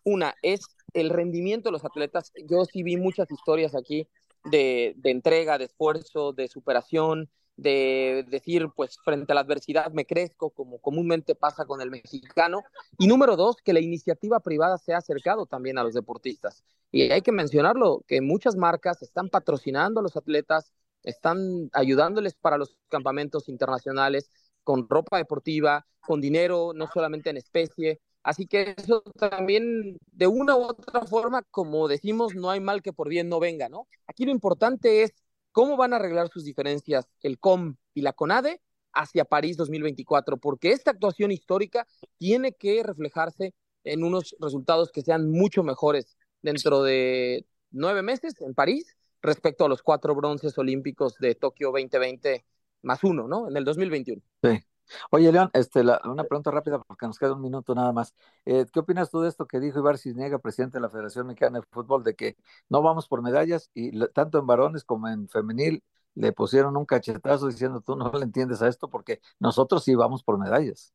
una es el rendimiento de los atletas. Yo sí vi muchas historias aquí de, de entrega, de esfuerzo, de superación, de decir, pues frente a la adversidad me crezco, como comúnmente pasa con el mexicano. Y número dos, que la iniciativa privada se ha acercado también a los deportistas. Y hay que mencionarlo, que muchas marcas están patrocinando a los atletas, están ayudándoles para los campamentos internacionales con ropa deportiva, con dinero, no solamente en especie. Así que eso también, de una u otra forma, como decimos, no hay mal que por bien no venga, ¿no? Aquí lo importante es cómo van a arreglar sus diferencias el COM y la CONADE hacia París 2024, porque esta actuación histórica tiene que reflejarse en unos resultados que sean mucho mejores dentro de nueve meses en París respecto a los cuatro bronces olímpicos de Tokio 2020 más uno, ¿no? En el 2021.
Sí. Oye, León, este, una pregunta rápida porque nos queda un minuto nada más. Eh, ¿Qué opinas tú de esto que dijo Ibar Cisniega, presidente de la Federación Mexicana de Fútbol, de que no vamos por medallas y tanto en varones como en femenil le pusieron un cachetazo diciendo tú no le entiendes a esto porque nosotros sí vamos por medallas?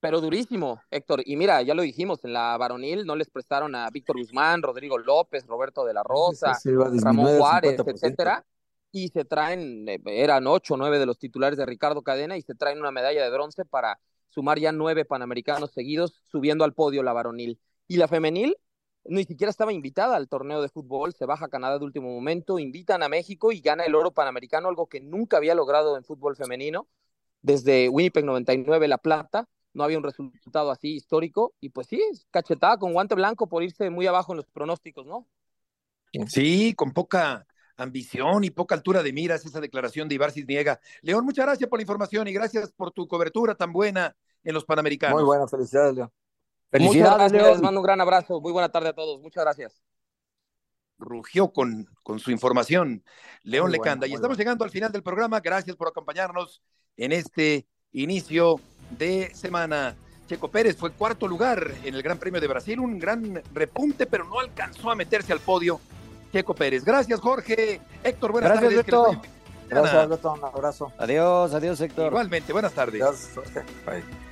Pero durísimo, Héctor. Y mira, ya lo dijimos, en la varonil no les prestaron a Víctor Guzmán, Rodrigo López, Roberto de la Rosa, Ramón Juárez, etcétera y se traen, eh, eran ocho o nueve de los titulares de Ricardo Cadena y se traen una medalla de bronce para sumar ya nueve panamericanos seguidos, subiendo al podio la varonil. Y la femenil ni siquiera estaba invitada al torneo de fútbol, se baja a Canadá de último momento, invitan a México y gana el oro panamericano, algo que nunca había logrado en fútbol femenino. Desde Winnipeg 99, la plata, no había un resultado así histórico. Y pues sí, cachetada con guante blanco por irse muy abajo en los pronósticos, ¿no?
Sí, con poca, ambición y poca altura de miras esa declaración de Ibar Cisniega. León, muchas gracias por la información y gracias por tu cobertura tan buena en los Panamericanos.
Muy buena, felicidades, León.
Felicidades, Les mando un gran abrazo. Muy buena tarde a todos. Muchas gracias.
Rugió con, con su información León Lecanda. y estamos llegando al final del programa. Gracias por acompañarnos en este inicio de semana. Checo Pérez fue cuarto lugar en el Gran Premio de Brasil, un gran repunte, pero no alcanzó a meterse al podio Checo Pérez. Gracias, Jorge. Héctor, buenas
Gracias,
tardes.
Beto. Gracias, Beto. Un abrazo.
Adiós, adiós, Héctor.
Igualmente, buenas tardes.
Gracias, Jorge. Bye.